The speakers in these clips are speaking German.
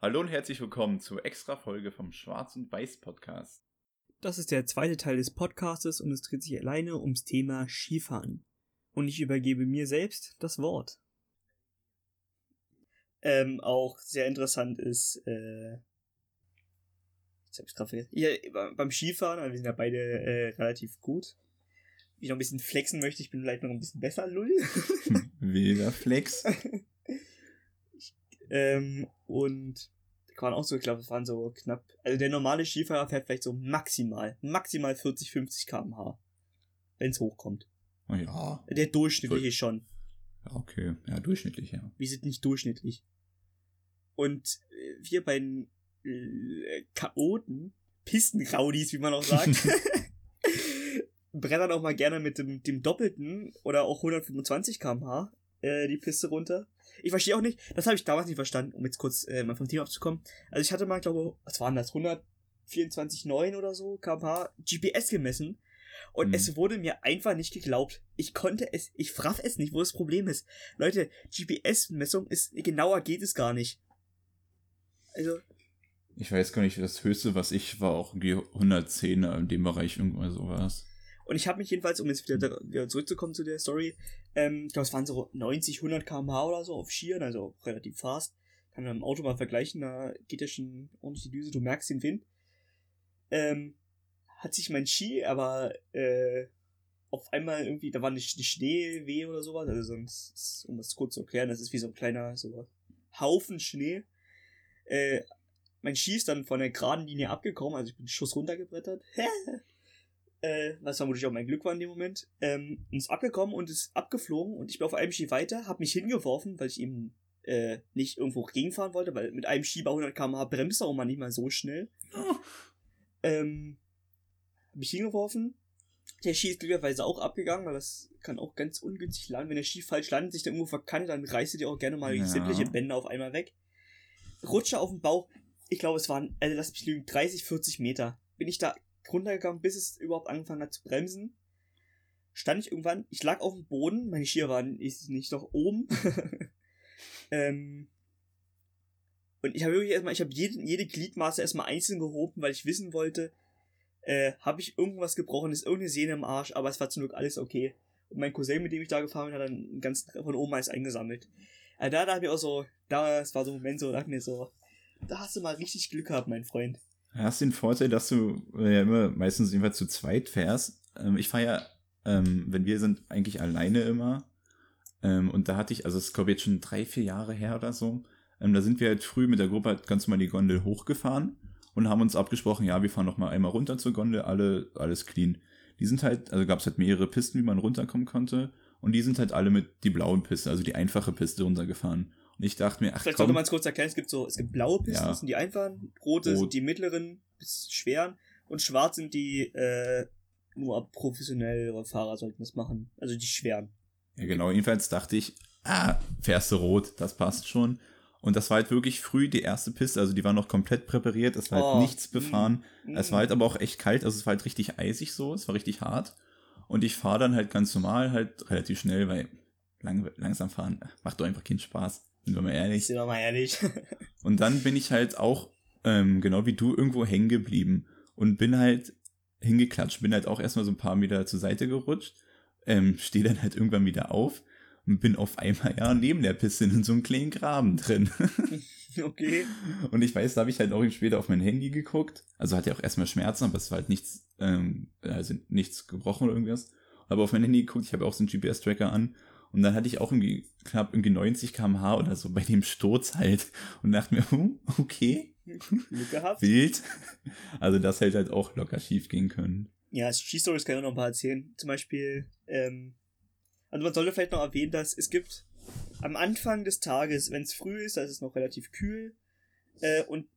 Hallo und herzlich willkommen zur extra Folge vom Schwarz und Weiß Podcast. Das ist der zweite Teil des Podcastes und es dreht sich alleine ums Thema Skifahren. Und ich übergebe mir selbst das Wort. Ähm, auch sehr interessant ist, äh, jetzt hab ich's gerade vergessen. Ja, beim Skifahren, also wir sind ja beide äh, relativ gut. Wie ich noch ein bisschen flexen möchte, ich bin vielleicht noch ein bisschen besser, Lull. Wieder Flex. Ähm, und da waren auch so, ich glaube, es waren so knapp. Also der normale Skifahrer fährt vielleicht so maximal, maximal 40, 50 km/h. Wenn es hochkommt. Oh ja. Der durchschnittliche schon. Ja, okay. Ja, durchschnittlich, ja. Wir sind nicht durchschnittlich. Und äh, wir bei den äh, Chaoten, Pistenraudis, wie man auch sagt, brettern auch mal gerne mit dem, dem Doppelten oder auch 125 km/h äh, die Piste runter. Ich verstehe auch nicht, das habe ich damals nicht verstanden, um jetzt kurz äh, mal vom Thema abzukommen. Also ich hatte mal, glaube was waren das, 124,9 oder so kmh GPS gemessen und Mhm. es wurde mir einfach nicht geglaubt. Ich konnte es, ich fraff es nicht, wo das Problem ist. Leute, GPS-Messung ist, genauer geht es gar nicht. Also, Ich weiß gar nicht, das höchste, was ich war, auch irgendwie 110 in dem Bereich, irgendwann sowas. Und ich habe mich jedenfalls, um jetzt wieder, wieder zurückzukommen zu der Story, ähm, ich glaube, es waren so 90, 100 km/h oder so auf Skiern, also relativ fast. Kann man im Auto mal vergleichen, da geht ja schon ordentlich die Düse, du merkst den Wind. Ähm, hat sich mein Ski aber äh, auf einmal irgendwie, da war eine, eine Schneewehe oder sowas, also sonst, um das kurz zu erklären, das ist wie so ein kleiner so Haufen Schnee. Äh, mein Ski ist dann von der geraden Linie abgekommen, also ich bin Schuss runtergebrettert. äh, was vermutlich auch mein Glück war in dem Moment, ähm, und ist abgekommen und ist abgeflogen und ich bin auf einem Ski weiter, hab mich hingeworfen, weil ich eben äh, nicht irgendwo gegenfahren wollte, weil mit einem Ski bei 100 km/h bremst auch mal nicht mal so schnell. Ähm, hab mich hingeworfen. Der Ski ist glücklicherweise auch abgegangen, weil das kann auch ganz ungünstig landen. Wenn der Ski falsch landet, sich dann irgendwo verkantet, dann reißt du dir auch gerne mal Ja. sämtliche Bänder auf einmal weg. Rutsche auf dem Bauch. Ich glaube, es waren, also lass mich lügen, 30, 40 Meter. Bin ich da runtergegangen, bis es überhaupt angefangen hat zu bremsen. Stand ich irgendwann, ich lag auf dem Boden, meine Skier waren ist nicht noch oben. ähm, und ich habe wirklich erstmal, ich habe jede, jede Gliedmaße erstmal einzeln gehoben, weil ich wissen wollte, äh, habe ich irgendwas gebrochen, ist irgendeine Sehne im Arsch, aber es war zum Glück alles okay. Und mein Cousin, mit dem ich da gefahren bin, hat dann ganzen von oben alles eingesammelt. Also da, da hab ich auch so, da, es war so ein Moment so, da dachte mir so, da hast du mal richtig Glück gehabt, mein Freund. Hast den Vorteil, dass du äh, ja immer meistens jedenfalls zu zweit fährst. Ähm, ich fahre ja, ähm, wenn wir sind, eigentlich alleine immer. Ähm, und da hatte ich, also es glaube jetzt schon drei, vier Jahre her oder so. Da sind wir halt früh mit der Gruppe halt ganz normal die Gondel hochgefahren und haben uns abgesprochen, ja, wir fahren noch mal einmal runter zur Gondel, alle, alles clean. Die sind halt, also gab es halt mehrere Pisten, wie man runterkommen konnte. Und die sind halt alle mit die blauen Piste, also die einfache Piste runtergefahren. Und ich dachte mir, ach Vielleicht komm, sollte man es kurz erklären, es gibt so, es gibt blaue Pisten, Ja. das sind die einfachen, rote Rot. sind die mittleren bis schweren und schwarz sind die, äh, nur professionellere Fahrer sollten das machen. Also die schweren. Ja, genau. Jedenfalls dachte ich, ah, fährst du rot, das passt schon. Und das war halt wirklich früh die erste Piste, also die war noch komplett präpariert, es war Oh, halt nichts befahren. mm, Es war halt aber auch echt kalt, also es war halt richtig eisig so, es war richtig hart. Und ich fahre dann halt ganz normal, halt relativ schnell, weil lang, langsam fahren macht doch einfach keinen Spaß, sind wir mal ehrlich. Sind wir mal ehrlich. Und dann bin ich halt auch, ähm, genau wie du, irgendwo hängen geblieben und bin halt hingeklatscht, bin halt auch erstmal so ein paar Meter zur Seite gerutscht, ähm, stehe dann halt irgendwann wieder auf und bin auf einmal ja neben der Piste in so einem kleinen Graben drin. okay. Und ich weiß, da habe ich halt auch später auf mein Handy geguckt. Also hatte auch erstmal Schmerzen, aber es war halt nichts, ähm, also nichts gebrochen oder irgendwas. Aber auf mein Handy geguckt, ich habe auch so einen GPS-Tracker an. Und dann hatte ich auch irgendwie knapp irgendwie 90 km/h oder so bei dem Sturz halt. Und dachte mir, hm, okay, wild. Also das hätte halt auch locker schief gehen können. Ja, Ski-Stories kann ich auch noch ein paar erzählen. Zum Beispiel, ähm, also man sollte vielleicht noch erwähnen, dass es gibt am Anfang des Tages, wenn es früh ist, da ist es noch relativ kühl, äh, und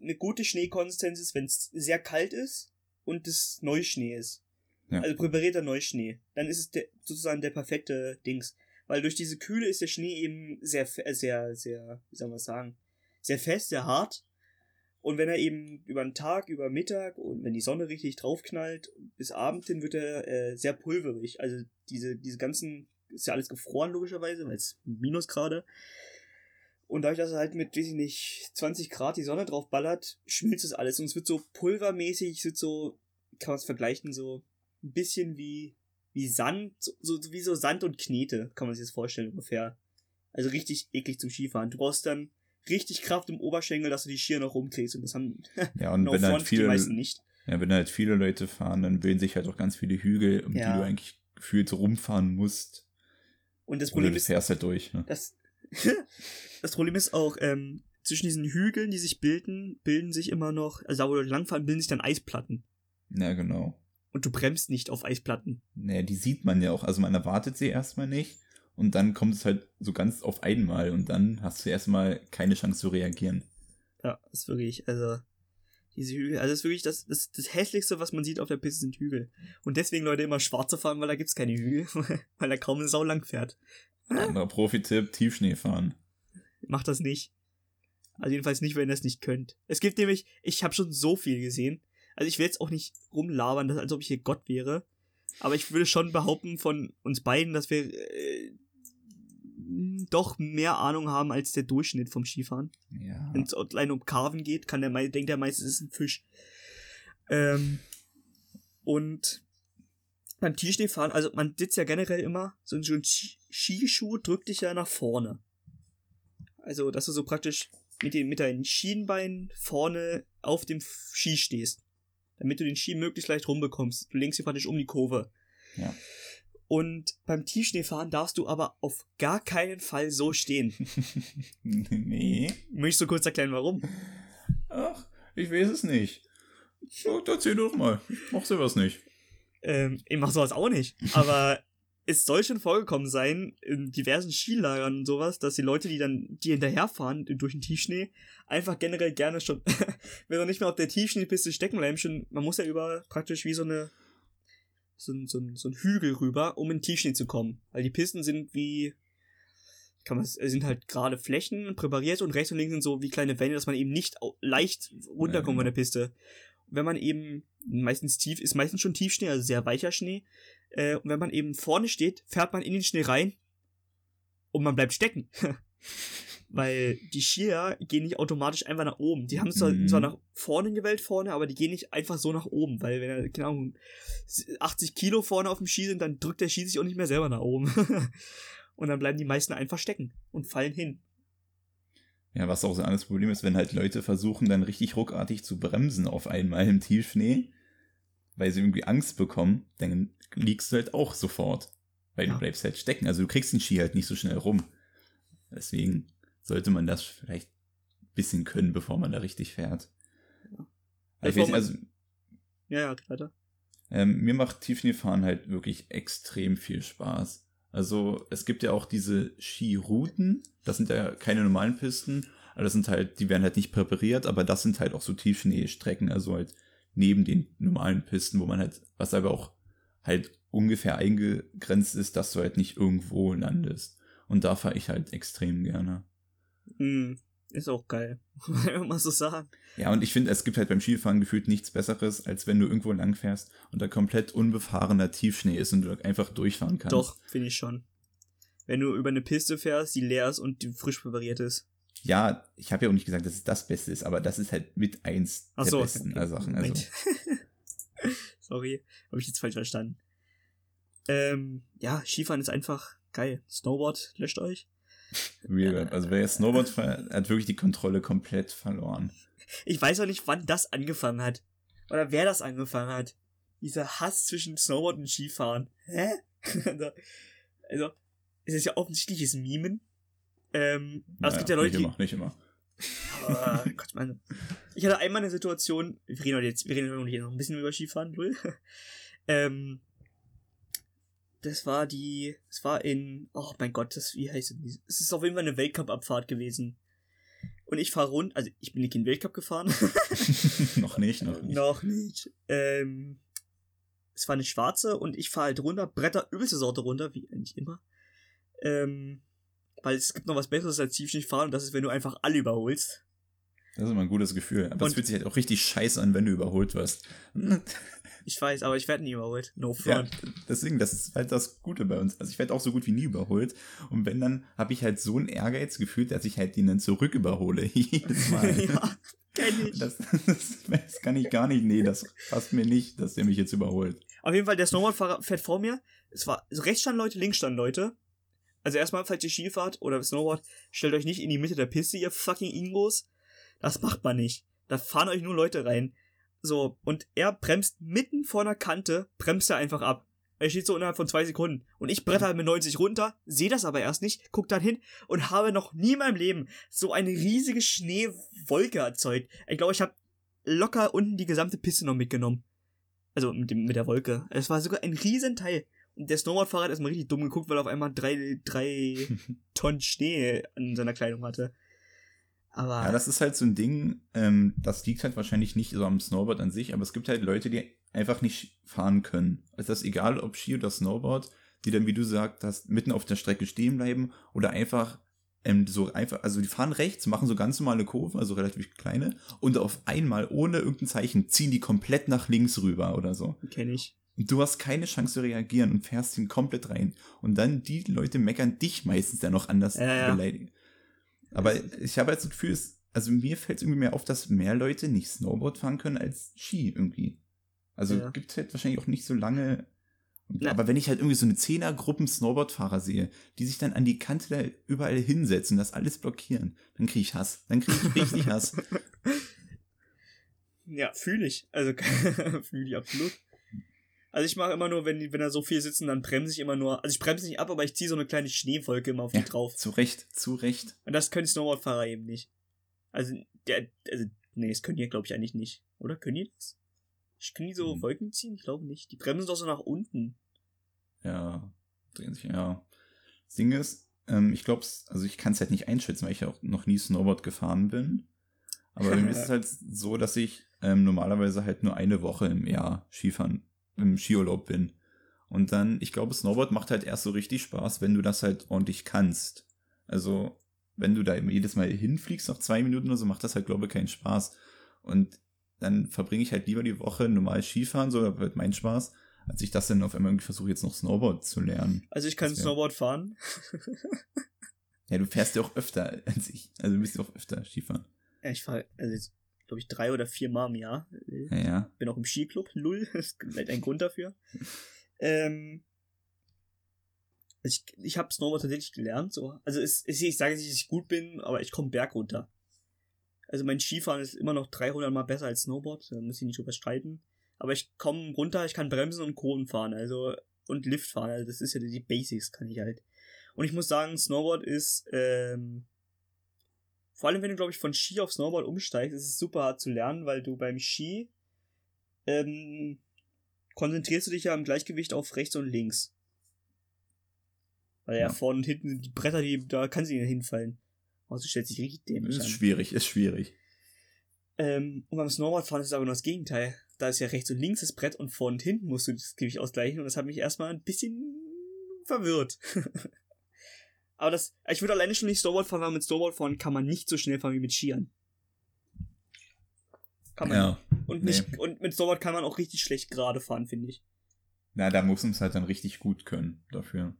eine gute Schneekonsistenz ist, wenn es sehr kalt ist und es Neuschnee ist. Ja. Also präparierter Neuschnee. Dann ist es der, sozusagen der perfekte Dings. Weil durch diese Kühle ist der Schnee eben sehr, äh, sehr, sehr, wie soll man sagen, sehr fest, sehr hart. Und wenn er eben über den Tag, über Mittag und wenn die Sonne richtig draufknallt, bis Abend hin wird er äh, sehr pulverig. Also diese, diese ganzen, ist ja alles gefroren logischerweise, weil es Minusgrade. Und dadurch, dass er halt mit, weiß ich nicht, 20 Grad die Sonne drauf ballert, schmilzt das alles. Und es wird so pulvermäßig, es wird so, kann man es vergleichen, so ein bisschen wie, wie Sand, so, wie so Sand und Knete, kann man sich das vorstellen ungefähr. Also richtig eklig zum Skifahren. Du brauchst dann richtig Kraft im Oberschenkel, dass du die Skier noch rumdrehst. Und das haben Ja, und wenn halt front, die viele, meisten nicht. ja, wenn halt viele Leute fahren, dann bilden sich halt auch ganz viele Hügel, um Ja. die du eigentlich gefühlt rumfahren musst. Und das Oder Problem du ist, fährst halt durch, ne? das, das Problem ist auch, ähm, zwischen diesen Hügeln, die sich bilden, bilden sich immer noch, also da wo Leute langfahren, bilden sich dann Eisplatten. Ja, genau. Und du bremst nicht auf Eisplatten. Naja, die sieht man ja auch. Also man erwartet sie erstmal nicht. Und dann kommt es halt so ganz auf einmal. Und dann hast du erstmal keine Chance zu reagieren. Ja, das ist wirklich, also, diese Hügel, also das ist wirklich das, das, das hässlichste, was man sieht auf der Piste sind Hügel. Und deswegen Leute immer schwarze fahren, weil da gibt's keine Hügel, weil da kaum eine Sau lang fährt. Anderer Profi-Tipp, Tiefschnee fahren. Macht das nicht. Also jedenfalls nicht, wenn ihr es nicht könnt. Es gibt nämlich, ich habe schon so viel gesehen. Also ich will jetzt auch nicht rumlabern, dass, als ob ich hier Gott wäre. Aber ich würde schon behaupten von uns beiden, dass wir äh, doch mehr Ahnung haben als der Durchschnitt vom Skifahren. Ja. Wenn es allein um Carven geht, kann der denkt der meistens, es ist ein Fisch. Ähm, und beim Tischschneefahren, also man sitzt ja generell immer, so ein so ein Ski- Skischuh drückt dich ja nach vorne. Also, dass du so praktisch mit, den, mit deinen Schienbeinen vorne auf dem Ski stehst. Damit du den Ski möglichst leicht rumbekommst. Du lenkst ihn praktisch um die Kurve. Ja. Und beim Tiefschneefahren darfst du aber auf gar keinen Fall so stehen. nee. Möchtest du kurz erklären, warum? Ach, ich weiß es nicht. Oh, erzähl doch mal. Ich mach sowas nicht. Ähm, ich mach sowas auch nicht. Aber es soll schon vorgekommen sein, in diversen Skilagern und sowas, dass die Leute, die dann, die hinterherfahren durch den Tiefschnee, einfach generell gerne schon, wenn du nicht mehr auf der Tiefschneepiste stecken bleiben, schon, man muss ja über praktisch wie so eine, so ein, so ein, so ein Hügel rüber, um in den Tiefschnee zu kommen. Weil die Pisten sind wie, kann man, sind halt gerade Flächen präpariert und rechts und links sind so wie kleine Wände, dass man eben nicht leicht runterkommt Ja, von der Piste. Wenn man eben meistens tief, ist meistens schon Tiefschnee, also sehr weicher Schnee, äh, und wenn man eben vorne steht, fährt man in den Schnee rein und man bleibt stecken. Weil die Skier gehen nicht automatisch einfach nach oben. Die haben zwar, Mhm. zwar nach vorne gewählt vorne, aber die gehen nicht einfach so nach oben. Weil wenn er, keine Ahnung, 80 Kilo vorne auf dem Ski sind, dann drückt der Ski sich auch nicht mehr selber nach oben. und dann bleiben die meisten einfach stecken und fallen hin. Ja, was auch so ein anderes Problem ist, wenn halt Leute versuchen, dann richtig ruckartig zu bremsen auf einmal im Tiefschnee, weil sie irgendwie Angst bekommen, dann liegst du halt auch sofort. Weil Ja. du bleibst halt stecken. Also du kriegst den Ski halt nicht so schnell rum. Deswegen sollte man das vielleicht ein bisschen können, bevor man da richtig fährt. Ja. Aber ich weiß, also, Ja, ja, weiter. ähm, mir macht Tiefschneefahren halt wirklich extrem viel Spaß. Also es gibt ja auch diese Skirouten, das sind ja keine normalen Pisten, aber das sind halt, die werden halt nicht präpariert, aber das sind halt auch so Tiefschneestrecken, also halt neben den normalen Pisten, wo man halt, was aber auch halt ungefähr eingegrenzt ist, dass du halt nicht irgendwo landest. Und da fahre ich halt extrem gerne. Hm, ist auch geil. Wenn man so sagen. Ja, und ich finde, es gibt halt beim Skifahren gefühlt nichts Besseres, als wenn du irgendwo lang fährst und da komplett unbefahrener Tiefschnee ist und du einfach durchfahren kannst. Doch, finde ich schon. Wenn du über eine Piste fährst, die leer ist und die frisch präpariert ist. Ja, ich habe ja auch nicht gesagt, dass es das Beste ist, aber das ist halt mit eins Ach der so, besten okay. Sachen. Also. Sorry, habe ich jetzt falsch verstanden. Ähm, ja, Skifahren ist einfach geil. Snowboard löscht euch. Real rap. also wer jetzt Snowboard fährt, hat wirklich die Kontrolle komplett verloren. Ich weiß auch nicht, wann das angefangen hat. Oder wer das angefangen hat. Dieser Hass zwischen Snowboard und Skifahren. Hä? also, also, es ist ja offensichtliches Mimen. Ähm, aber es gibt ja Leute, nicht immer, nicht immer. Ah, Gott, Mann. Ich hatte einmal eine Situation, wir reden heute jetzt, wir reden heute noch ein bisschen über Skifahren, Lull. ähm, das war die, es war in, oh mein Gott, das, wie heißt es? Es ist auf jeden Fall eine Weltcup-Abfahrt gewesen. Und ich fahre rund, also ich bin nicht in den Weltcup gefahren. noch nicht, noch nicht. noch nicht. Ähm, es war eine schwarze und ich fahre halt runter, Bretter übelste Sorte runter, wie eigentlich immer. Ähm, weil es gibt noch was Besseres als tiefschnee fahren und das ist, wenn du einfach alle überholst. Das ist immer ein gutes Gefühl. Aber es fühlt sich halt auch richtig scheiße an, wenn du überholt wirst. Ich weiß, aber ich werde nie überholt. No Ja, front. deswegen, das ist halt das Gute bei uns. Also ich werde auch so gut wie nie überholt. Und wenn, dann habe ich halt so ein Ehrgeiz gefühlt, dass ich halt ihn dann zurück überhole. Jedes Mal. ja, kenn ich. Das, das, das kann ich gar nicht. Nee, das passt mir nicht, dass der mich jetzt überholt. Auf jeden Fall, der Snowboardfahrer fährt vor mir. Es war so rechts standen Leute, links standen Leute. Also erstmal, falls ihr Ski fahrt oder Snowboard, stellt euch nicht in die Mitte der Piste, ihr fucking Ingos. Das macht man nicht. Da fahren euch nur Leute rein. So, und er bremst mitten vor einer Kante, bremst er einfach ab. Er steht so innerhalb von zwei Sekunden. Und ich bretter halt mit 90 runter, sehe das aber erst nicht, guck dann hin und habe noch nie in meinem Leben so eine riesige Schneewolke erzeugt. Ich glaube, ich habe locker unten die gesamte Piste noch mitgenommen. Also mit, dem, mit der Wolke. Es war sogar ein Riesenteil. Und der Snowboardfahrer hat erstmal richtig dumm geguckt, weil er auf einmal drei, drei Tonnen Schnee an seiner Kleidung hatte. Aber Ja, das ist halt so ein Ding, ähm, das liegt halt wahrscheinlich nicht so am Snowboard an sich, aber es gibt halt Leute, die einfach nicht fahren können. Also das ist egal, ob Ski oder Snowboard, die dann, wie du gesagt hast, mitten auf der Strecke stehen bleiben oder einfach ähm, so einfach, also die fahren rechts, machen so ganz normale Kurven, also relativ kleine, und auf einmal, ohne irgendein Zeichen, ziehen die komplett nach links rüber oder so. kenne ich. Und du hast keine Chance zu reagieren und fährst ihn komplett rein. Und dann die Leute meckern dich meistens dann noch anders Ja, ja. beleidigen. Aber ich habe jetzt das Gefühl, es, also mir fällt es irgendwie mehr auf, dass mehr Leute nicht Snowboard fahren können als Ski irgendwie. Also Ja. gibt es halt wahrscheinlich auch nicht so lange. Na. Aber wenn ich halt irgendwie so eine Zehnergruppen Snowboardfahrer sehe, die sich dann an die Kante da überall hinsetzen, das alles blockieren, dann kriege ich Hass. Dann kriege ich richtig Hass. Ja, fühle ich. Also fühle ich absolut. Also ich mache immer nur, wenn, wenn da so viel sitzen, dann bremse ich immer nur. Also ich bremse nicht ab, aber ich ziehe so eine kleine Schneewolke immer auf die Ja, drauf. zu Recht, zu Recht. Und das können Snowboardfahrer eben nicht. Also, der, also, nee, das können die, glaube ich, eigentlich nicht. Oder können die das? Können die so Hm. Wolken ziehen? Ich glaube nicht. Die bremsen doch so nach unten. Ja, drehen sich, ja. Das Ding ist, ähm, ich glaube, also ich kann es halt nicht einschätzen, weil ich auch noch nie Snowboard gefahren bin. Aber bei mir ist es halt so, dass ich ähm, normalerweise halt nur eine Woche im Jahr Skifahren, im Skiurlaub bin. Und dann, ich glaube, Snowboard macht halt erst so richtig Spaß, wenn du das halt ordentlich kannst. Also, wenn du da jedes Mal hinfliegst nach zwei Minuten oder so, macht das halt, glaube ich, keinen Spaß. Und dann verbringe ich halt lieber die Woche normal Skifahren, so, das wird mein Spaß, als ich das dann auf einmal irgendwie versuche, jetzt noch Snowboard zu lernen. Also ich kann wär- Snowboard fahren. Ja, du fährst ja auch öfter als ich. Also du bist ja auch öfter Skifahren. Ja, ich fahre, also glaube ich, drei oder vier Mal im Jahr. Ja, ja. Bin auch im Skiclub, lull. Gibt halt einen Grund dafür. Ähm, also ich ich habe Snowboard tatsächlich gelernt. So. Also es, es, ich sage nicht, dass ich gut bin, aber ich komme Berg runter. Also mein Skifahren ist immer noch 300 Mal besser als Snowboard. Da muss ich nicht drüber streiten. Aber ich komme runter, ich kann bremsen und Kurven fahren. Also und Lift fahren. Also das ist ja die Basics, kann ich halt. Und ich muss sagen, Snowboard ist ähm, vor allem, wenn du, glaube ich, von Ski auf Snowboard umsteigst, ist es super hart zu lernen, weil du beim Ski ähm, konzentrierst du dich ja im Gleichgewicht auf rechts und links. Weil ja, Ja. vorne und hinten sind die Bretter, die, da kann sie nicht hinfallen. Also stellt sich richtig dämlich Ist an. schwierig, ist schwierig. Ähm, und beim Snowboardfahren ist es aber nur das Gegenteil. Da ist ja rechts und links das Brett und vorne und hinten musst du das Gewicht ausgleichen und das hat mich erstmal ein bisschen verwirrt. aber das, ich würde alleine schon nicht Snowboard fahren, weil mit Snowboard fahren kann man nicht so schnell fahren wie mit Skiern. Kann man Ja. Und, Nee. nicht, und mit Snowboard kann man auch richtig schlecht gerade fahren, finde ich. Na, da muss man es halt dann richtig gut können dafür.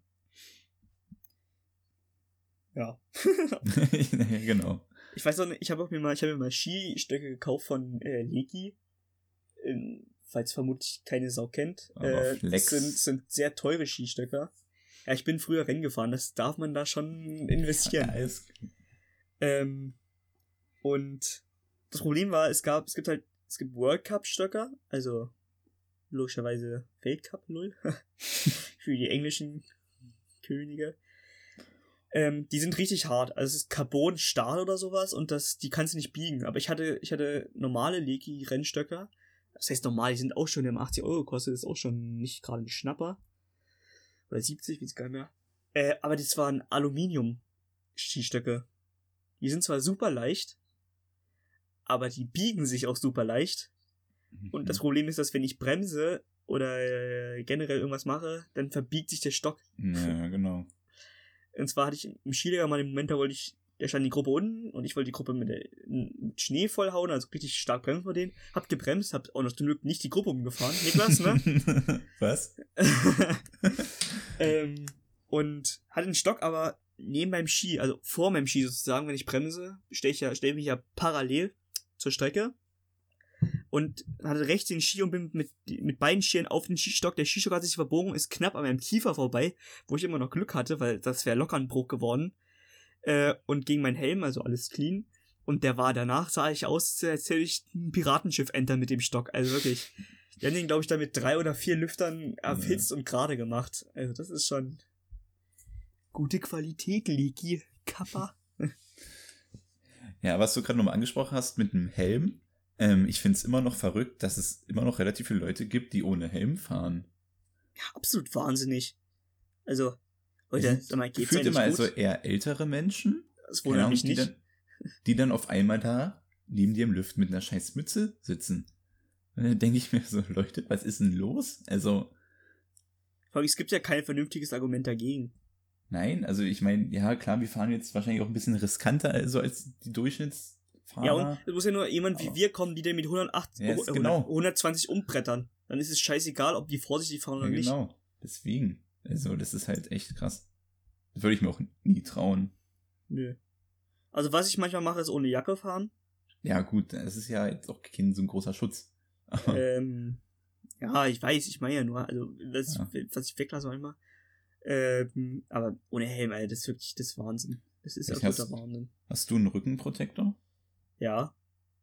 Ja. ja, genau. Ich weiß auch nicht, ich habe auch mir mal, ich habe mir mal Skistöcke gekauft von äh, Leki. Ähm, falls vermutlich keine Sau kennt. Äh, Flex. sind, sind sehr teure Skistöcker. Ja, ich bin früher Rennen gefahren, das darf man da schon investieren. Ja, Ähm, und das Problem war, es gab, es gibt halt, es gibt World Cup Stöcker, also logischerweise Weltcup null für die englischen Könige. Ähm, die sind richtig hart. Also es ist Carbon, Stahl oder sowas und das, die kannst du nicht biegen. Aber ich hatte, ich hatte normale Leki Rennstöcker. Das heißt normal, die sind auch schon, die haben 80 Euro gekostet, ist auch schon nicht gerade ein Schnapper. Oder 70, wie es gar nicht mehr. Äh, aber das waren Aluminium-Skistöcke. Die sind zwar super leicht, aber die biegen sich auch super leicht. Und das Problem ist, dass wenn ich bremse oder äh, generell irgendwas mache, dann verbiegt sich der Stock. Ja, genau. Und zwar hatte ich im Skilehrer mal den Moment, da wollte ich der stand die Gruppe unten und ich wollte die Gruppe mit, der, mit Schnee vollhauen, also richtig stark bremsen vor denen. Hab gebremst, hab auch noch zum Glück nicht die Gruppe umgefahren. Niklas, ne? Was? ähm, und hatte den Stock aber neben meinem Ski, also vor meinem Ski sozusagen, wenn ich bremse, stehe ich ja, stell mich ja parallel zur Strecke und hatte rechts den Ski und bin mit, mit beiden Skiern auf den Skistock. Der Skistock hat sich verbogen, ist knapp an meinem Kiefer vorbei, wo ich immer noch Glück hatte, weil das wäre locker ein Bruch geworden. Äh, und gegen meinen Helm, also alles clean. Und der war danach, sah ich aus, als hätte ich ein Piratenschiff entern mit dem Stock. Also wirklich. Die haben den, glaube ich, da mit drei oder vier Lüftern erhitzt ja. und gerade gemacht. Also das ist schon gute Qualität, Leaky. Kappa. Ja, was du gerade nochmal angesprochen hast mit dem Helm, ähm, ich finde es immer noch verrückt, dass es immer noch relativ viele Leute gibt, die ohne Helm fahren. Ja, absolut wahnsinnig. Also, Leute, sag mal, geht's Fühlt immer also eher ältere Menschen, das wundert mich nicht. Die dann, die dann auf einmal da neben dir im Lüft mit einer scheiß Mütze sitzen. Und dann denke ich mir so, Leute, was ist denn los? Also. Vor allem, es gibt ja kein vernünftiges Argument dagegen. Nein, also ich meine, ja klar, wir fahren jetzt wahrscheinlich auch ein bisschen riskanter also als die Durchschnitts Fahrer. Ja, und es muss ja nur jemand wie wir kommen, die den mit 180, ja, genau. 120 umbrettern. Dann ist es scheißegal, ob die vorsichtig fahren oder ja, genau. nicht. Genau, deswegen. Also, das ist halt echt krass. Das würde ich mir auch nie trauen. Nö. Also, was ich manchmal mache, ist ohne Jacke fahren. Ja, gut, das ist ja jetzt auch kein so ein großer Schutz. ähm, ja, ich weiß, ich meine ja nur, also, das, ja. was ich weglasse manchmal. Ähm, aber ohne Helm, Alter, das ist wirklich das Wahnsinn. Das ist absoluter Wahnsinn. Hast du einen Rückenprotektor? Ja.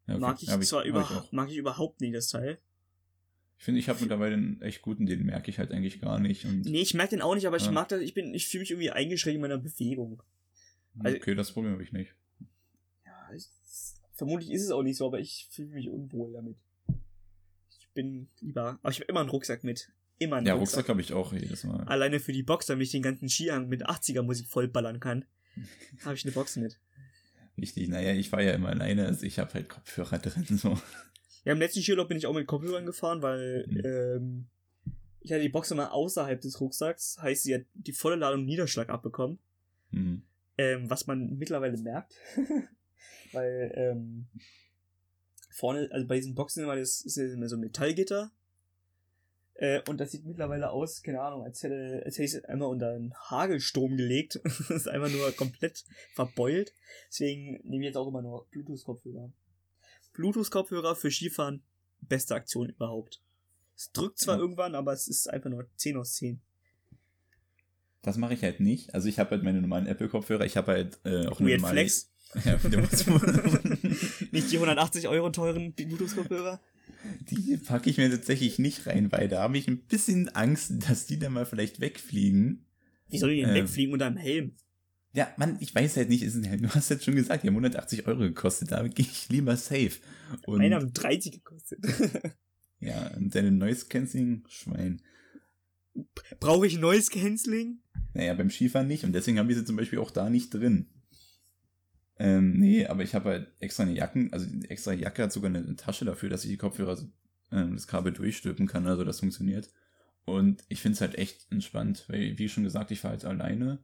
ja okay. Mag ich ja, zwar ich, über, mag ich überhaupt nicht, das Teil. Ich finde, ich habe mittlerweile einen echt guten, den merke ich halt eigentlich gar nicht. Und, nee, ich merke den auch nicht, aber ja. ich mag das, ich bin, ich fühle mich irgendwie eingeschränkt in meiner Bewegung. Also, okay, das Problem habe ich nicht. Ja, ich, vermutlich ist es auch nicht so, aber ich fühle mich unwohl damit. Ich bin lieber, aber ich habe immer einen Rucksack mit. Immer einen ja, Rucksack. Rucksack habe ich auch jedes Mal. Alleine für die Box, damit ich den ganzen Skihang mit 80er Musik vollballern kann, habe ich eine Box mit. Richtig, naja, ich war ja immer alleine, also ich habe halt Kopfhörer drin. So. Ja, im letzten Skiurlaub bin ich auch mit Kopfhörern gefahren, weil mhm. ähm, ich hatte die Box immer außerhalb des Rucksacks, heißt sie hat die volle Ladung Niederschlag abbekommen. Mhm. Ähm, was man mittlerweile merkt. weil ähm, vorne, also bei diesen Boxen immer, das ist immer so ein Metallgitter äh, und das sieht mittlerweile aus, keine Ahnung, als hätte, als hätte ich es einmal unter einen Hagelsturm gelegt. das ist einfach nur komplett verbeult. Deswegen nehme ich jetzt auch immer nur Bluetooth-Kopfhörer. Bluetooth-Kopfhörer für Skifahren, beste Aktion überhaupt. Es drückt zwar ja. irgendwann, aber es ist einfach nur 10 aus 10. Das mache ich halt nicht. Also ich habe halt meine normalen Apple-Kopfhörer. Ich habe halt äh, auch eine normale... Flex. Ja, nicht die 180 Euro teuren Bluetooth-Kopfhörer. Die packe ich mir tatsächlich nicht rein, weil da habe ich ein bisschen Angst, dass die dann mal vielleicht wegfliegen. Wie soll die denn ähm, wegfliegen unter einem Helm? Ja, Mann, ich weiß halt nicht, ist ein Helm. Du hast jetzt schon gesagt, die haben 180 Euro gekostet, da gehe ich lieber safe. Und, Meine haben 30 gekostet. ja, und deine Noise Cancelling, Schwein. Brauche ich Noise Cancelling? Naja, beim Skifahren nicht und deswegen habe ich sie zum Beispiel auch da nicht drin. Ähm, nee, aber ich habe halt extra eine Jacken, also die extra Jacke hat sogar eine Tasche dafür, dass ich die Kopfhörer, äh, das Kabel durchstülpen kann, also das funktioniert. Und ich finde es halt echt entspannt, weil, wie schon gesagt, ich fahre halt alleine,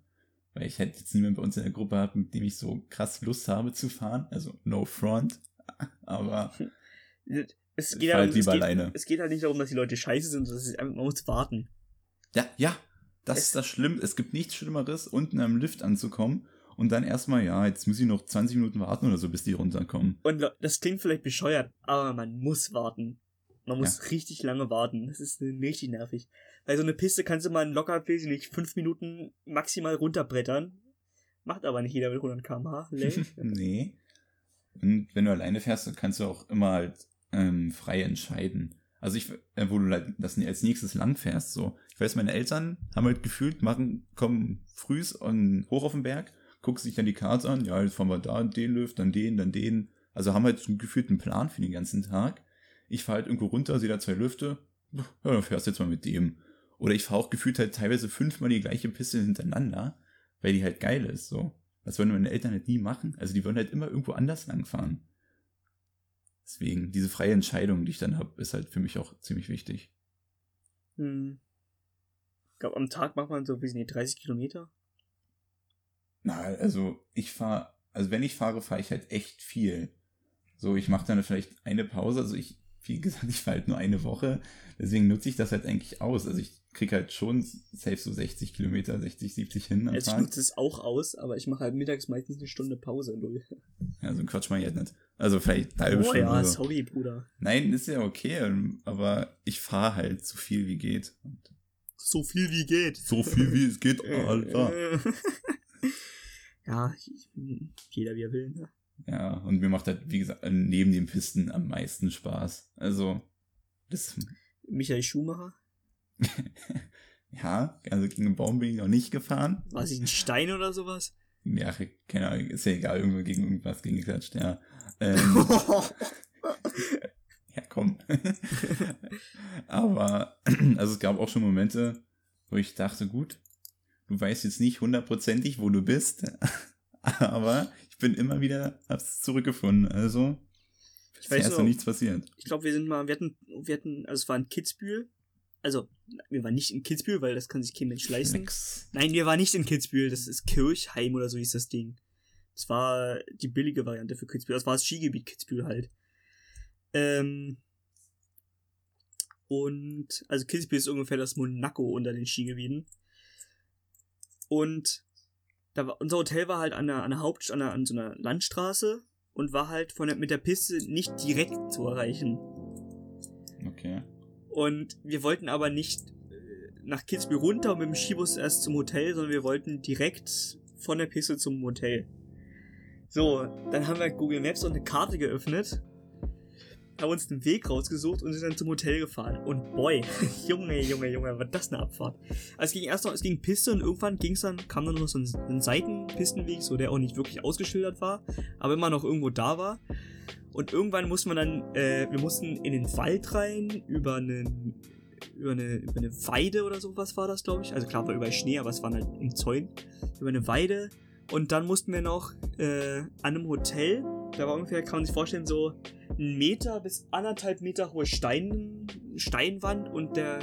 weil ich halt jetzt niemanden bei uns in der Gruppe habe, mit dem ich so krass Lust habe zu fahren. Also no front, aber es geht, halt, lieber es, geht, alleine. es geht halt nicht darum, dass die Leute scheiße sind, sondern man muss warten. Ja, ja, das es ist das Schlimme. Es gibt nichts Schlimmeres, unten am Lift anzukommen und dann erstmal, ja, jetzt muss ich noch 20 Minuten warten oder so, bis die runterkommen. Und das klingt vielleicht bescheuert, aber man muss warten. Man muss ja. richtig lange warten. Das ist richtig nervig. Weil so eine Piste kannst du mal locker, weiß ich nicht, fünf Minuten maximal runterbrettern. Macht aber nicht jeder mit 100 km/h. nee. Und wenn du alleine fährst, dann kannst du auch immer halt ähm, frei entscheiden. Also ich, äh, wo du halt das als nächstes lang fährst, so. Ich weiß, meine Eltern haben halt gefühlt, machen, kommen frühs und hoch auf den Berg guckst sich dann die Karte an, ja, jetzt fahren wir da den Lift, dann den, dann den. Also haben halt einen gefühlten Plan für den ganzen Tag. Ich fahre halt irgendwo runter, sehe da zwei Lüfte, ja, dann fährst du jetzt mal mit dem. Oder ich fahre auch gefühlt halt teilweise fünfmal die gleiche Piste hintereinander, weil die halt geil ist, so. Das würden meine Eltern halt nie machen. Also die würden halt immer irgendwo anders langfahren. Deswegen, diese freie Entscheidung, die ich dann habe, ist halt für mich auch ziemlich wichtig. Hm. Ich glaube, am Tag macht man so, wie sind die, 30 Kilometer? Na, also ich fahre also wenn ich fahre, fahre ich halt echt viel. So, ich mache dann vielleicht eine Pause, also ich, wie gesagt, ich fahre halt nur eine Woche, deswegen nutze ich das halt eigentlich aus. Also ich krieg halt schon safe so 60 Kilometer, 60, 70 hin am also Tag. Ich nutze es auch aus, aber ich mache halt mittags meistens eine Stunde Pause, null. Ja, so ein Quatsch mal jetzt nicht. Also vielleicht halbe oh, Stunde. ja, so. sorry, Bruder. Nein, ist ja okay, aber ich fahre halt so viel wie geht. So viel wie geht. So viel wie es geht, Alter. ja, jeder wie er will, ne? Ja, und mir macht halt, wie gesagt, neben den Pisten am meisten Spaß. Also, das. Michael Schumacher? ja, also gegen einen Baum bin ich noch nicht gefahren. War sie ein Stein oder sowas? Ja, keine Ahnung, ist ja egal, irgendwo gegen irgendwas gegengeklatscht, ja. Ähm, ja, komm. Aber, also es gab auch schon Momente, wo ich dachte, gut, du weißt jetzt nicht hundertprozentig, wo du bist, aber ich bin immer wieder, hab's zurückgefunden, also ich weiß ist noch nichts passiert. Ich glaube, wir sind mal, wir hatten, wir hatten, also es war in Kitzbühel, also wir waren nicht in Kitzbühel, weil das kann sich kein Mensch leisten. Nix. Nein, wir waren nicht in Kitzbühel, das ist Kirchheim oder so hieß das Ding. Das war die billige Variante für Kitzbühel. Das war das Skigebiet Kitzbühel halt. Ähm, und, also Kitzbühel ist ungefähr das Monaco unter den Skigebieten. Und da war, unser Hotel war halt an der, an der Haupt, an, der, an so einer Landstraße und war halt von der, mit der Piste nicht direkt zu erreichen. Okay. Und wir wollten aber nicht äh, nach Kitzbühel runter und mit dem Skibus erst zum Hotel, sondern wir wollten direkt von der Piste zum Hotel. So, dann haben wir Google Maps und eine Karte geöffnet, haben uns den Weg rausgesucht und sind dann zum Hotel gefahren. Und boy, Junge, Junge, Junge, war das eine Abfahrt. Also es ging erst noch, es ging Piste und irgendwann ging's dann, kam dann noch so ein, ein Seitenpistenweg, so der auch nicht wirklich ausgeschildert war, aber immer noch irgendwo da war. Und irgendwann musste man dann, äh, wir mussten in den Wald rein, über einen, über eine, über eine Weide oder sowas war das, glaube ich. Also klar war überall Schnee, aber es waren halt im Zäun. Über eine Weide. Und dann mussten wir noch äh, an einem Hotel, da war ungefähr, kann man sich vorstellen, so ein Meter bis anderthalb Meter hohe Stein, Steinwand und der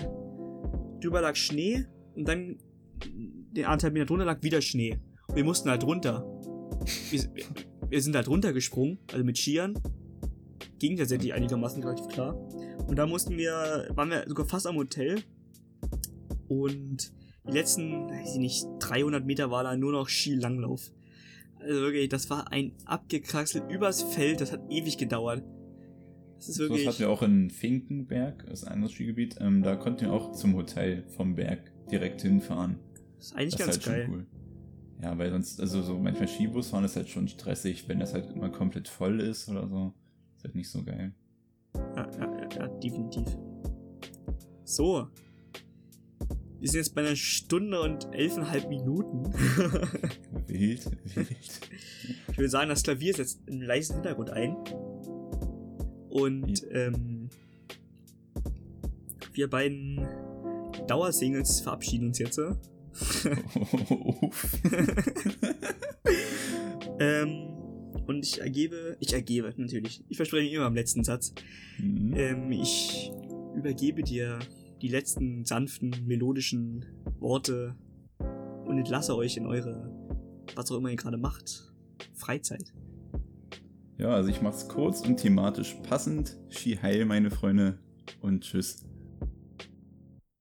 drüber lag Schnee und dann den anderthalb Meter drunter lag wieder Schnee. Und wir mussten halt runter. Wir, wir sind halt runtergesprungen, also mit Skiern ging tatsächlich einigermaßen relativ klar. Und da mussten wir, waren wir sogar fast am Hotel. Und die letzten, weiß ich nicht, 300 Meter war da nur noch Skilanglauf. Also wirklich, das war ein abgekraxelt übers Feld, das hat ewig gedauert. Das ist wirklich. Das hatten wir auch in Finkenberg, das ist ein anderes Skigebiet. Ähm, da konnten wir auch zum Hotel vom Berg direkt hinfahren. Das ist eigentlich das ganz ist halt geil. Cool. Ja, weil sonst, also so manchmal Skibus fahren ist halt schon stressig, wenn das halt immer komplett voll ist oder so halt nicht so geil. Ja, ja, ja, ja, definitiv. So. Wir sind jetzt bei einer Stunde und elfeinhalb Minuten. wild, wild. Ich würde sagen, das Klavier setzt einen leisen Hintergrund ein. Und ähm, wir beiden Dauersingles verabschieden uns jetzt. ähm, und ich ergebe, ich ergebe natürlich, ich verspreche immer am letzten Satz, mhm. ähm, ich übergebe dir die letzten sanften, melodischen Worte und entlasse euch in eure, was auch immer ihr gerade macht, Freizeit. Ja, also ich mach's kurz und thematisch passend. Ski heil, meine Freunde, und tschüss.